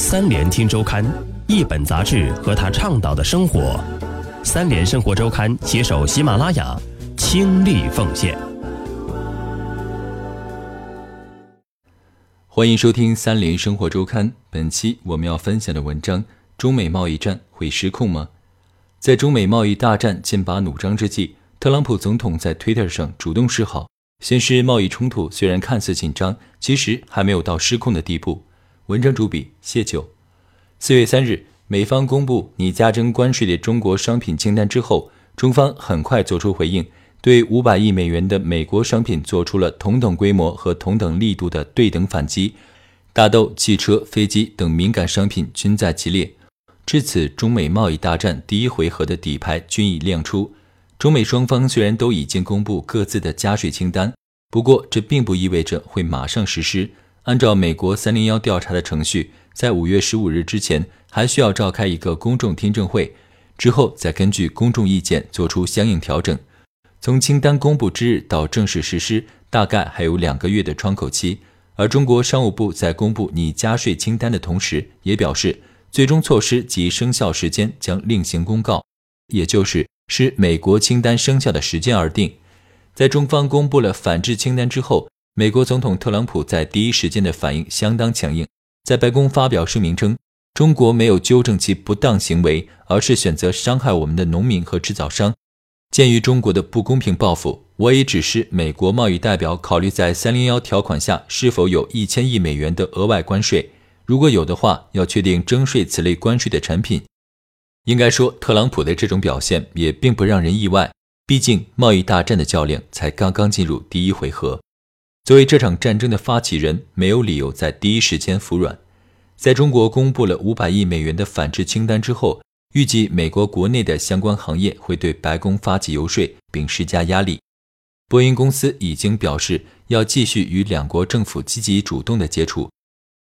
三联听周刊，一本杂志和他倡导的生活。三联生活周刊携手喜马拉雅，倾力奉献。欢迎收听三联生活周刊。本期我们要分享的文章：中美贸易战会失控吗？在中美贸易大战剑拔弩张之际，特朗普总统在 Twitter 上主动示好，显示贸易冲突虽然看似紧张，其实还没有到失控的地步。文章主笔谢九。四月三日，美方公布拟加征关税的中国商品清单之后，中方很快作出回应，对五百亿美元的美国商品做出了同等规模和同等力度的对等反击。大豆、汽车、飞机等敏感商品均在激烈。至此，中美贸易大战第一回合的底牌均已亮出。中美双方虽然都已经公布各自的加税清单，不过这并不意味着会马上实施。按照美国三零幺调查的程序，在五月十五日之前，还需要召开一个公众听证会，之后再根据公众意见做出相应调整。从清单公布之日到正式实施，大概还有两个月的窗口期。而中国商务部在公布拟加税清单的同时，也表示。最终措施及生效时间将另行公告，也就是视美国清单生效的时间而定。在中方公布了反制清单之后，美国总统特朗普在第一时间的反应相当强硬，在白宫发表声明称：“中国没有纠正其不当行为，而是选择伤害我们的农民和制造商。鉴于中国的不公平报复，我已指示美国贸易代表考虑在三零幺条款下是否有一千亿美元的额外关税。”如果有的话，要确定征税此类关税的产品。应该说，特朗普的这种表现也并不让人意外。毕竟，贸易大战的较量才刚刚进入第一回合。作为这场战争的发起人，没有理由在第一时间服软。在中国公布了五百亿美元的反制清单之后，预计美国国内的相关行业会对白宫发起游说，并施加压力。波音公司已经表示要继续与两国政府积极主动的接触。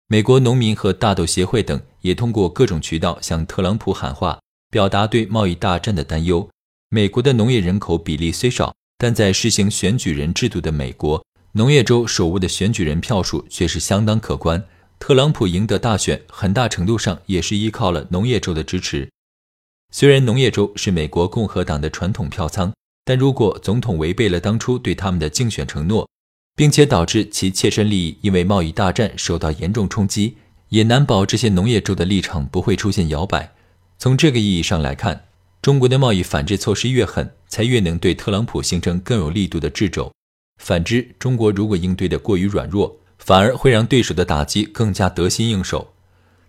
美国农民和大豆协会等也通过各种渠道向特朗普喊话，表达对贸易大战的担忧。美国的农业人口比例虽少，但在实行选举人制度的美国，农业州手握的选举人票数却是相当可观。特朗普赢得大选，很大程度上也是依靠了农业州的支持。虽然农业州是美国共和党的传统票仓，但如果总统违背了当初对他们的竞选承诺，并且导致其切身利益因为贸易大战受到严重冲击，也难保这些农业州的立场不会出现摇摆。从这个意义上来看，中国的贸易反制措施越狠，才越能对特朗普形成更有力度的掣肘。反之，中国如果应对的过于软弱，反而会让对手的打击更加得心应手。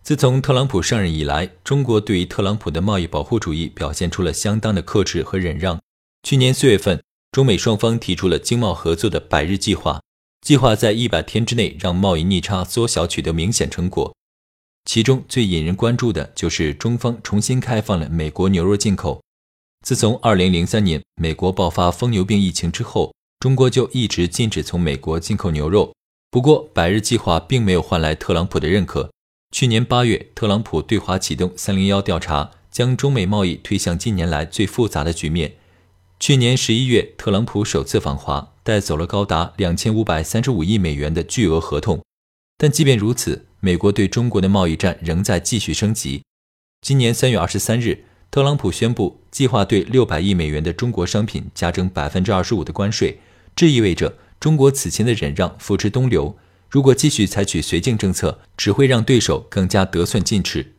自从特朗普上任以来，中国对于特朗普的贸易保护主义表现出了相当的克制和忍让。去年四月份。中美双方提出了经贸合作的百日计划，计划在一百天之内让贸易逆差缩小，取得明显成果。其中最引人关注的就是中方重新开放了美国牛肉进口。自从二零零三年美国爆发疯牛病疫情之后，中国就一直禁止从美国进口牛肉。不过，百日计划并没有换来特朗普的认可。去年八月，特朗普对华启动三零幺调查，将中美贸易推向近年来最复杂的局面。去年十一月，特朗普首次访华，带走了高达两千五百三十五亿美元的巨额合同。但即便如此，美国对中国的贸易战仍在继续升级。今年三月二十三日，特朗普宣布计划对六百亿美元的中国商品加征百分之二十五的关税。这意味着中国此前的忍让付之东流。如果继续采取绥靖政策，只会让对手更加得寸进尺。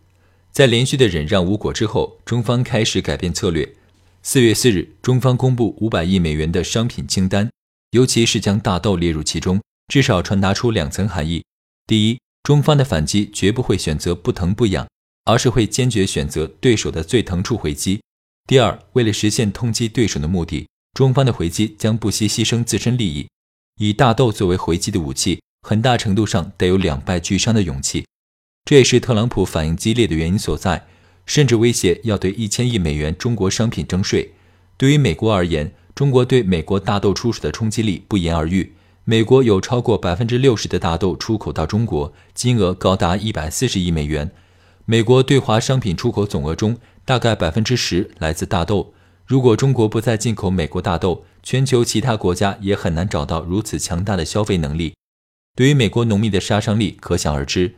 在连续的忍让无果之后，中方开始改变策略。四月四日，中方公布五百亿美元的商品清单，尤其是将大豆列入其中，至少传达出两层含义：第一，中方的反击绝不会选择不疼不痒，而是会坚决选择对手的最疼处回击；第二，为了实现痛击对手的目的，中方的回击将不惜牺牲自身利益。以大豆作为回击的武器，很大程度上得有两败俱伤的勇气，这也是特朗普反应激烈的原因所在。甚至威胁要对一千亿美元中国商品征税。对于美国而言，中国对美国大豆出口的冲击力不言而喻。美国有超过百分之六十的大豆出口到中国，金额高达一百四十亿美元。美国对华商品出口总额中，大概百分之十来自大豆。如果中国不再进口美国大豆，全球其他国家也很难找到如此强大的消费能力。对于美国农民的杀伤力可想而知。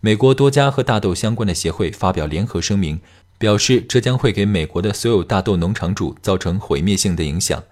美国多家和大豆相关的协会发表联合声明，表示这将会给美国的所有大豆农场主造成毁灭性的影响。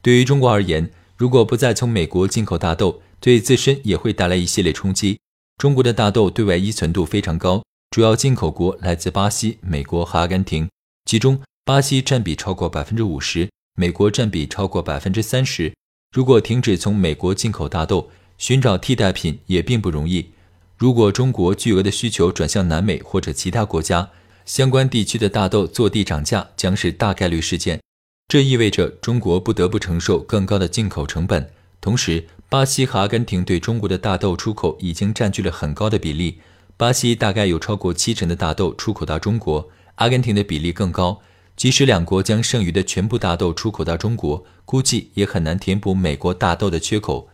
对于中国而言，如果不再从美国进口大豆，对自身也会带来一系列冲击。中国的大豆对外依存度非常高，主要进口国来自巴西、美国和阿根廷，其中巴西占比超过百分之五十，美国占比超过百分之三十。如果停止从美国进口大豆，寻找替代品也并不容易。如果中国巨额的需求转向南美或者其他国家，相关地区的大豆坐地涨价将是大概率事件。这意味着中国不得不承受更高的进口成本。同时，巴西和阿根廷对中国的大豆出口已经占据了很高的比例。巴西大概有超过七成的大豆出口到中国，阿根廷的比例更高。即使两国将剩余的全部大豆出口到中国，估计也很难填补美国大豆的缺口。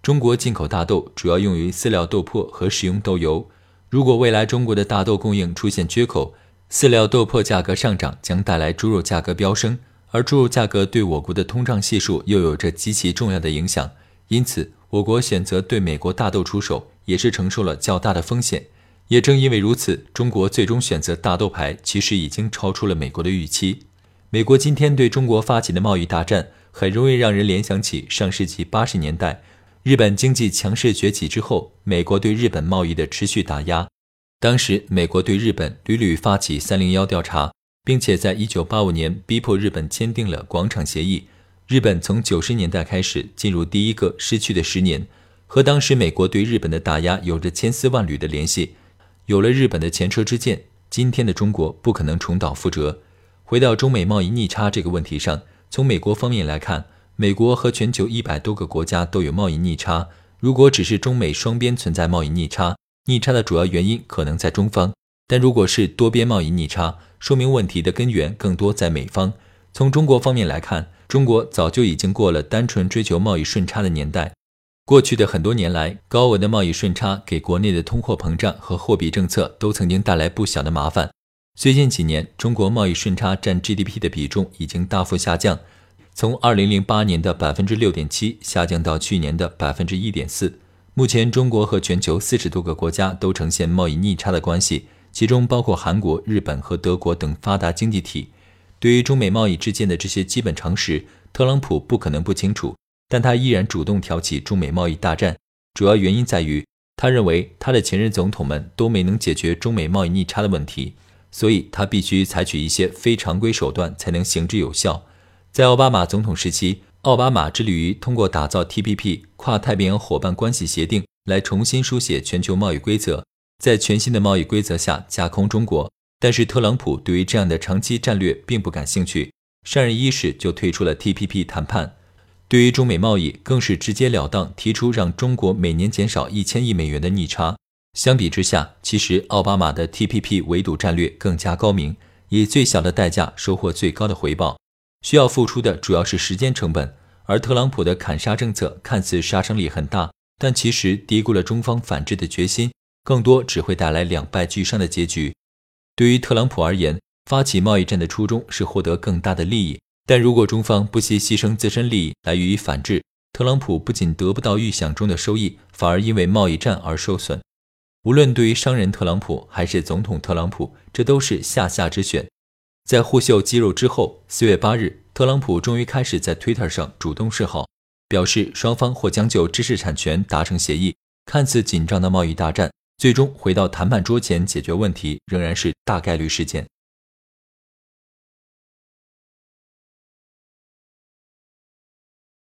中国进口大豆主要用于饲料豆粕和食用豆油。如果未来中国的大豆供应出现缺口，饲料豆粕价格上涨将带来猪肉价格飙升，而猪肉价格对我国的通胀系数又有着极其重要的影响。因此，我国选择对美国大豆出手，也是承受了较大的风险。也正因为如此，中国最终选择大豆牌，其实已经超出了美国的预期。美国今天对中国发起的贸易大战，很容易让人联想起上世纪八十年代。日本经济强势崛起之后，美国对日本贸易的持续打压。当时，美国对日本屡屡发起“三零幺”调查，并且在一九八五年逼迫日本签订了广场协议。日本从九十年代开始进入第一个失去的十年，和当时美国对日本的打压有着千丝万缕的联系。有了日本的前车之鉴，今天的中国不可能重蹈覆辙。回到中美贸易逆差这个问题上，从美国方面来看。美国和全球一百多个国家都有贸易逆差。如果只是中美双边存在贸易逆差，逆差的主要原因可能在中方；但如果是多边贸易逆差，说明问题的根源更多在美方。从中国方面来看，中国早就已经过了单纯追求贸易顺差的年代。过去的很多年来，高额的贸易顺差给国内的通货膨胀和货币政策都曾经带来不小的麻烦。最近几年，中国贸易顺差占 GDP 的比重已经大幅下降。从二零零八年的百分之六点七下降到去年的百分之一点四。目前，中国和全球四十多个国家都呈现贸易逆差的关系，其中包括韩国、日本和德国等发达经济体。对于中美贸易之间的这些基本常识，特朗普不可能不清楚，但他依然主动挑起中美贸易大战。主要原因在于，他认为他的前任总统们都没能解决中美贸易逆差的问题，所以他必须采取一些非常规手段才能行之有效。在奥巴马总统时期，奥巴马致力于通过打造 TPP 跨太平洋伙伴关系协定来重新书写全球贸易规则，在全新的贸易规则下架空中国。但是特朗普对于这样的长期战略并不感兴趣，上任伊始就退出了 TPP 谈判。对于中美贸易，更是直截了当提出让中国每年减少一千亿美元的逆差。相比之下，其实奥巴马的 TPP 围堵战略更加高明，以最小的代价收获最高的回报。需要付出的主要是时间成本，而特朗普的砍杀政策看似杀伤力很大，但其实低估了中方反制的决心，更多只会带来两败俱伤的结局。对于特朗普而言，发起贸易战的初衷是获得更大的利益，但如果中方不惜牺牲自身利益来予以反制，特朗普不仅得不到预想中的收益，反而因为贸易战而受损。无论对于商人特朗普还是总统特朗普，这都是下下之选。在互秀肌肉之后，四月八日，特朗普终于开始在 Twitter 上主动示好，表示双方或将就知识产权达成协议。看似紧张的贸易大战，最终回到谈判桌前解决问题，仍然是大概率事件。